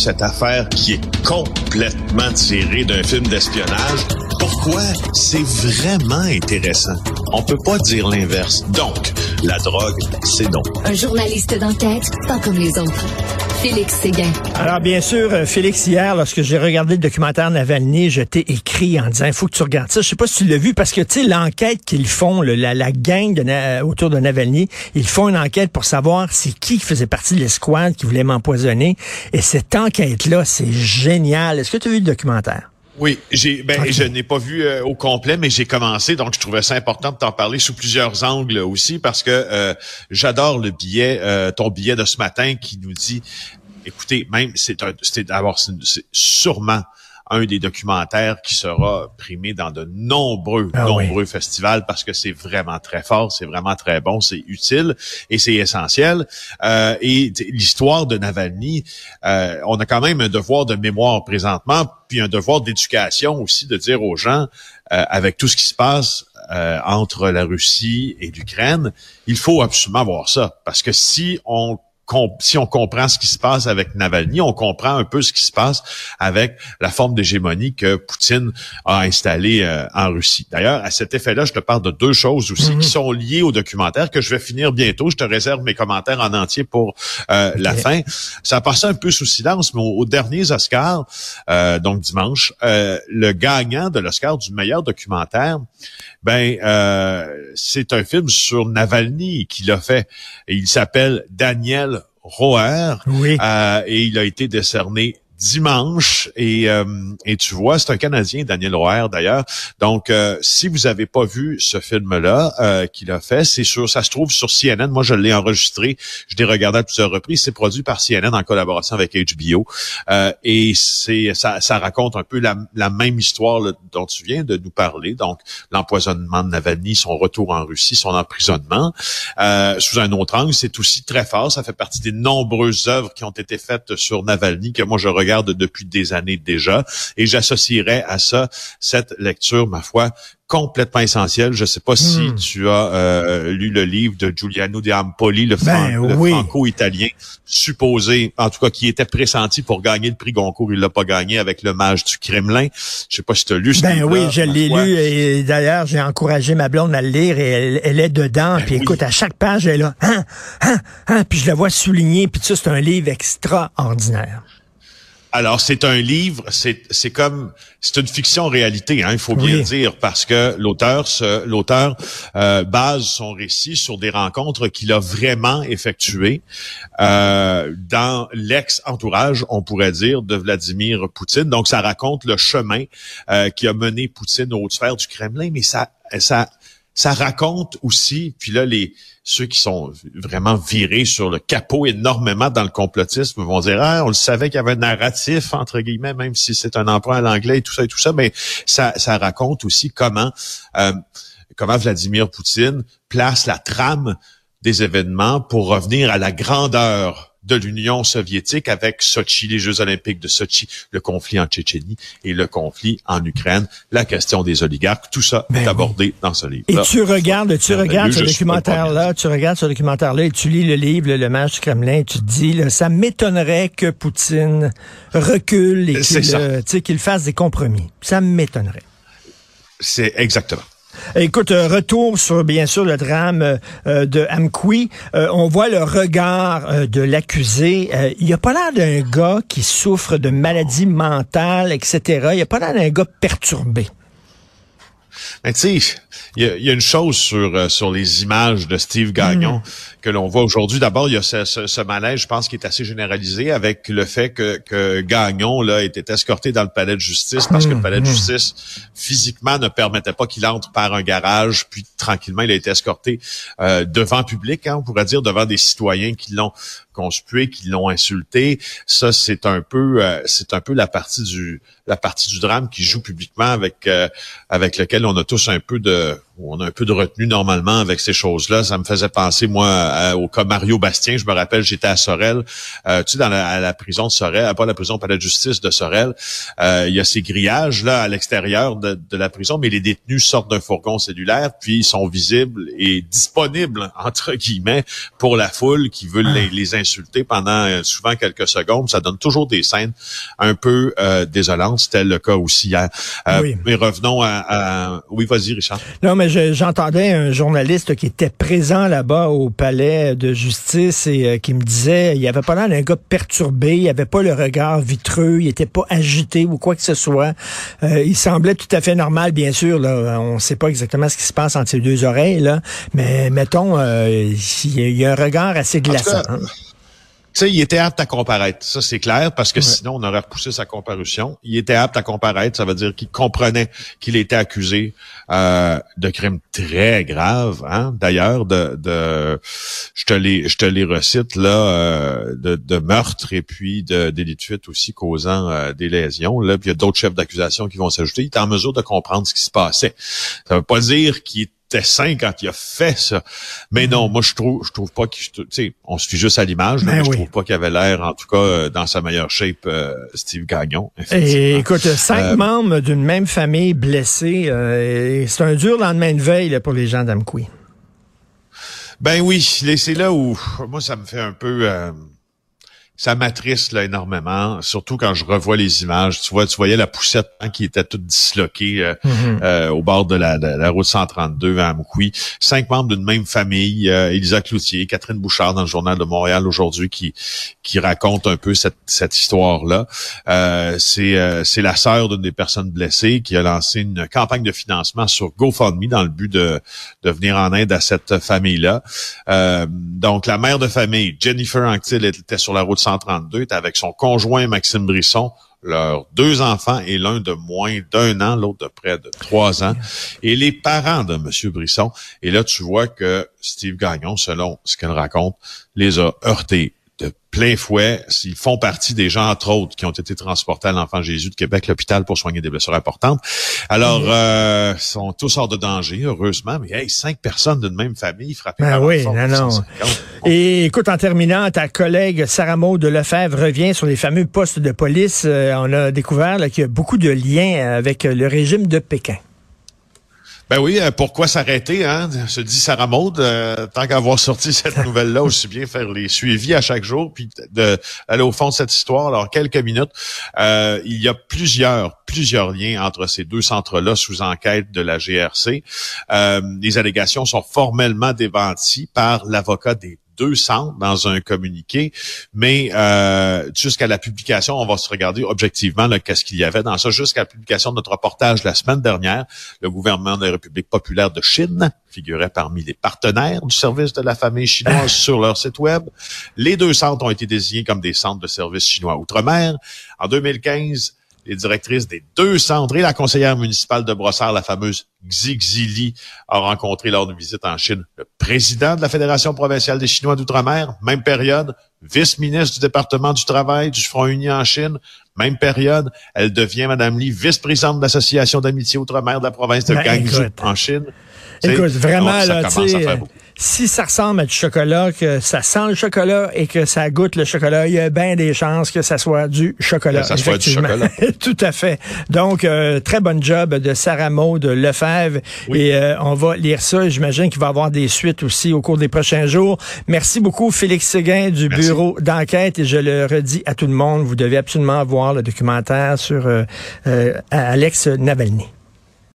cette affaire qui est complètement tirée d'un film d'espionnage. Pourquoi? C'est vraiment intéressant. On peut pas dire l'inverse. Donc, la drogue, c'est non. Un journaliste d'enquête, pas comme les autres. Félix Séguin. Alors, bien sûr, euh, Félix, hier, lorsque j'ai regardé le documentaire Navalny, je t'ai écrit en disant, il faut que tu regardes ça. Je sais pas si tu l'as vu, parce que, tu sais, l'enquête qu'ils font, la, la, gang de, autour de Navalny, ils font une enquête pour savoir c'est qui faisait partie de l'escouade qui voulait m'empoisonner. Et cette enquête-là, c'est génial. Est-ce que tu as vu le documentaire? Oui, j'ai ben je n'ai pas vu euh, au complet, mais j'ai commencé, donc je trouvais ça important de t'en parler sous plusieurs angles aussi, parce que euh, j'adore le billet, euh, ton billet de ce matin qui nous dit, écoutez, même c'est un, c'est d'abord c'est sûrement un des documentaires qui sera primé dans de nombreux, ah nombreux festivals parce que c'est vraiment très fort, c'est vraiment très bon, c'est utile et c'est essentiel. Euh, et l'histoire de Navalny, euh, on a quand même un devoir de mémoire présentement, puis un devoir d'éducation aussi de dire aux gens, euh, avec tout ce qui se passe entre la Russie et l'Ukraine, il faut absolument voir ça parce que si on si on comprend ce qui se passe avec Navalny, on comprend un peu ce qui se passe avec la forme d'hégémonie que Poutine a installée euh, en Russie. D'ailleurs, à cet effet-là, je te parle de deux choses aussi qui mhm. sont liées au documentaire que je vais finir bientôt. Je te réserve mes commentaires en entier pour euh, la fin. Ça a passé un peu sous silence, mais aux, derniers Oscars, euh, donc dimanche, le gagnant de l'Oscar du meilleur documentaire, ben c'est un film sur Navalny qui l'a fait. Il s'appelle Daniel Roer. Oui. Euh, et il a été décerné dimanche. Et, euh, et tu vois, c'est un Canadien, Daniel Roer d'ailleurs. Donc, euh, si vous avez pas vu ce film-là euh, qu'il a fait, c'est sûr, ça se trouve sur CNN. Moi, je l'ai enregistré. Je l'ai regardé à plusieurs reprises. C'est produit par CNN en collaboration avec HBO. et c'est ça, ça raconte un peu la, la même histoire dont tu viens de nous parler. Donc, l'empoisonnement de Navalny, son retour en Russie, son emprisonnement. sous un autre angle, c'est aussi très fort. Ça fait partie des nombreuses œuvres qui ont été faites sur Navalny que moi, je regarde depuis des années déjà. Et j'associerais à ça cette lecture, ma foi, complètement essentielle. Je ne sais pas si hmm. tu as euh, lu le livre de Giuliano de Ampoli, le, ben franco-italien, supposé, en tout cas, qui était pressenti pour gagner le prix Goncourt. Il l'a pas gagné avec le mage du Kremlin. Je sais pas si tu as lu ce Ben oui, je l'ai lu et d'ailleurs, j'ai encouragé ma blonde à le lire et elle, est dedans. Ben puis écoute, à chaque page, elle est là, hein, hein, hein, puis je la vois souligner. Puis ça, c'est un livre extraordinaire. Alors, c'est un livre, c'est comme c'est une fiction réalité, hein, il faut bien dire, parce que l'auteur l'auteur euh, base son récit sur des rencontres qu'il a vraiment effectuées euh, dans l'ex-entourage, on pourrait dire, de Vladimir Poutine. Donc, ça raconte le chemin euh, qui a mené Poutine aux sphères du Kremlin, mais ça ça ça raconte aussi, puis là, les ceux qui sont vraiment virés sur le capot énormément dans le complotisme vont dire ah on le savait qu'il y avait un narratif entre guillemets même si c'est un emprunt à l'anglais et tout ça et tout ça mais ça ça raconte aussi comment euh, comment Vladimir Poutine place la trame des événements pour revenir à la grandeur de l'Union soviétique avec Sochi, les Jeux olympiques de Sochi, le conflit en Tchétchénie et le conflit en Ukraine, la question des oligarques, tout ça ben est abordé dans ce livre. Et tu regardes, tu regardes ce documentaire-là, tu regardes ce documentaire-là et tu lis le livre, Le match du Kremlin, et tu te dis, là, ça m'étonnerait que Poutine recule et qu'il fasse des compromis. Ça m'étonnerait. C'est exactement. Écoute, euh, retour sur bien sûr le drame euh, de Amqui. Euh, on voit le regard de l'accusé. il n'y a pas l'air d'un gars qui souffre de maladies mentales, etc. Il n'y a pas l'air d'un gars perturbé. Mais tu il y, a, une chose sur euh, sur les images de Steve Gagnon hmm. que l'on voit aujourd'hui. D'abord, il y a ce, ce, malaise, je pense, qui est assez généralisé avec le fait que, que Gagnon là était escorté dans le palais de justice parce que le hmm. palais de hmm. justice physiquement ne permettait pas qu'il entre par un garage, puis tranquillement il a été escorté euh, devant public, hein, on pourrait dire devant des citoyens qui l'ont conspué, qui l'ont insulté. Ça, c'est un peu, euh, c'est un peu la partie du, la partie du drame qui joue publiquement avec, avec lequel on a tous un peu de, uh, où on a un peu de retenue normalement avec ces choses-là. Ça me faisait penser, moi, au cas Mario Bastien. Je me rappelle, j'étais à Sorel, euh, tu sais, dans la, à la prison de Sorel, pas la prison, pas la justice de Sorel. Euh, il y a ces grillages là à l'extérieur de, de, la prison, mais les détenus sortent d'un fourgon cellulaire, puis ils sont visibles et disponibles entre guillemets pour la foule qui veut les, les insulter pendant euh, souvent quelques secondes. Ça donne toujours des scènes un peu euh, désolantes. C'était le cas aussi hier. Euh, mais revenons à, à... oui, vas-y, Richard. Non, mais j'entendais un journaliste qui était présent là-bas au palais de justice et euh, qui me disait, il avait pas l'air d'un gars perturbé, il avait pas le regard vitreux, il était pas agité ou quoi que ce soit. Euh, il semblait tout à fait normal, bien sûr. Là, on sait pas exactement ce qui se passe entre ses deux oreilles, là, mais mettons, euh, il y a un regard assez glaçant. Hein. Tu sais, il était apte à comparaître, ça c'est clair, parce que sinon on aurait repoussé sa comparution. Il était apte à comparaître, ça veut dire qu'il comprenait qu'il était accusé euh, de crimes très graves. Hein? D'ailleurs, de, de, je te les, je te les recite là, euh, de, de, meurtre et puis de délit de fuite aussi causant euh, des lésions. Là, puis il y a d'autres chefs d'accusation qui vont s'ajouter. Il est en mesure de comprendre ce qui se passait. Ça veut pas dire qu'il était sain quand il a fait ça. Mais non, moi je trouve je trouve pas qu'il tu sais, on se fie juste à l'image, ben mais je trouve pas qu'il avait l'air en tout cas euh, dans sa meilleure shape euh, Steve Gagnon. Et écoute, cinq euh, membres d'une même famille blessés, c'est un dur lendemain de veille pour les gens d'Amqui. Ben oui, c'est là où moi ça me fait un peu ça m'attriste là énormément, surtout quand je revois les images. Tu vois, tu voyais la poussette hein, qui était toute disloquée euh, mm-hmm. euh, au bord de la, de la, route 132 à Amkoui. Cinq membres d'une même famille, euh, Elisa Cloutier, Catherine Bouchard dans le journal de Montréal aujourd'hui qui qui raconte un peu cette, cette histoire-là. Euh, c'est euh, c'est la sœur d'une des personnes blessées qui a lancé une campagne de financement sur GoFundMe dans le but de de venir en aide à cette famille-là. donc la mère de famille, Jennifer Anctil, était sur la route 132 132 est avec son conjoint Maxime Brisson, leurs deux enfants et l'un de moins d'un an, l'autre de près de trois ans, et les parents de M. Brisson. Et là, tu vois que Steve Gagnon, selon ce qu'elle raconte, les a heurtés de plein fouet. Ils font partie des gens, entre autres, qui ont été transportés à l'Enfant Jésus de Québec, l'hôpital, pour soigner des blessures importantes. Alors, euh, sont tous hors de danger, heureusement. Mais hey, cinq personnes d'une même famille frappées ben oui, non, non. Et écoute, en terminant, ta collègue Sarah Maud Lefebvre revient sur les fameux postes de police. Euh, on a découvert qu'il y a beaucoup de liens avec le régime de Pékin. Ben oui, euh, pourquoi s'arrêter, hein? Se dit Sarah Maud, euh, tant qu'avoir sorti cette nouvelle-là, aussi bien faire les suivis à chaque jour, puis d'aller au fond de cette histoire. Alors, quelques minutes. Euh, il y a plusieurs, plusieurs liens entre ces deux centres-là sous enquête de la GRC. les allégations sont formellement démenties par l'avocat des deux centres dans un communiqué, mais euh, jusqu'à la publication, on va se regarder objectivement qu'est-ce qu'il y avait dans ça. Jusqu'à la publication de notre reportage la semaine dernière, le gouvernement de la République populaire de Chine figurait parmi les partenaires du service de la famille chinoise sur leur site web. Les deux centres ont été désignés comme des centres de services chinois outre-mer. En 2015, les directrices des deux centres et la conseillère municipale de Brossard, la fameuse Xi Xili, a rencontré lors d'une visite en Chine le président de la Fédération provinciale des Chinois d'outre-mer, même période, vice-ministre du département du travail du Front uni en Chine, même période, elle devient, Madame Lee, vice-présidente de l'Association d'amitié outre-mer de la province de ben, en Chine. Écoute, vraiment, là, tu sais, si ça ressemble à du chocolat, que ça sent le chocolat et que ça goûte le chocolat, il y a bien des chances que ça soit du chocolat. Que ça soit du chocolat. Tout à fait. Donc, euh, très bon job de Sarah Maud Lefebvre. Et euh, on va lire ça. J'imagine qu'il va y avoir des suites aussi au cours des prochains jours. Merci beaucoup, Félix Séguin du bureau d'enquête. Et je le redis à tout le monde, vous devez absolument voir le documentaire sur euh, Alex Navalny.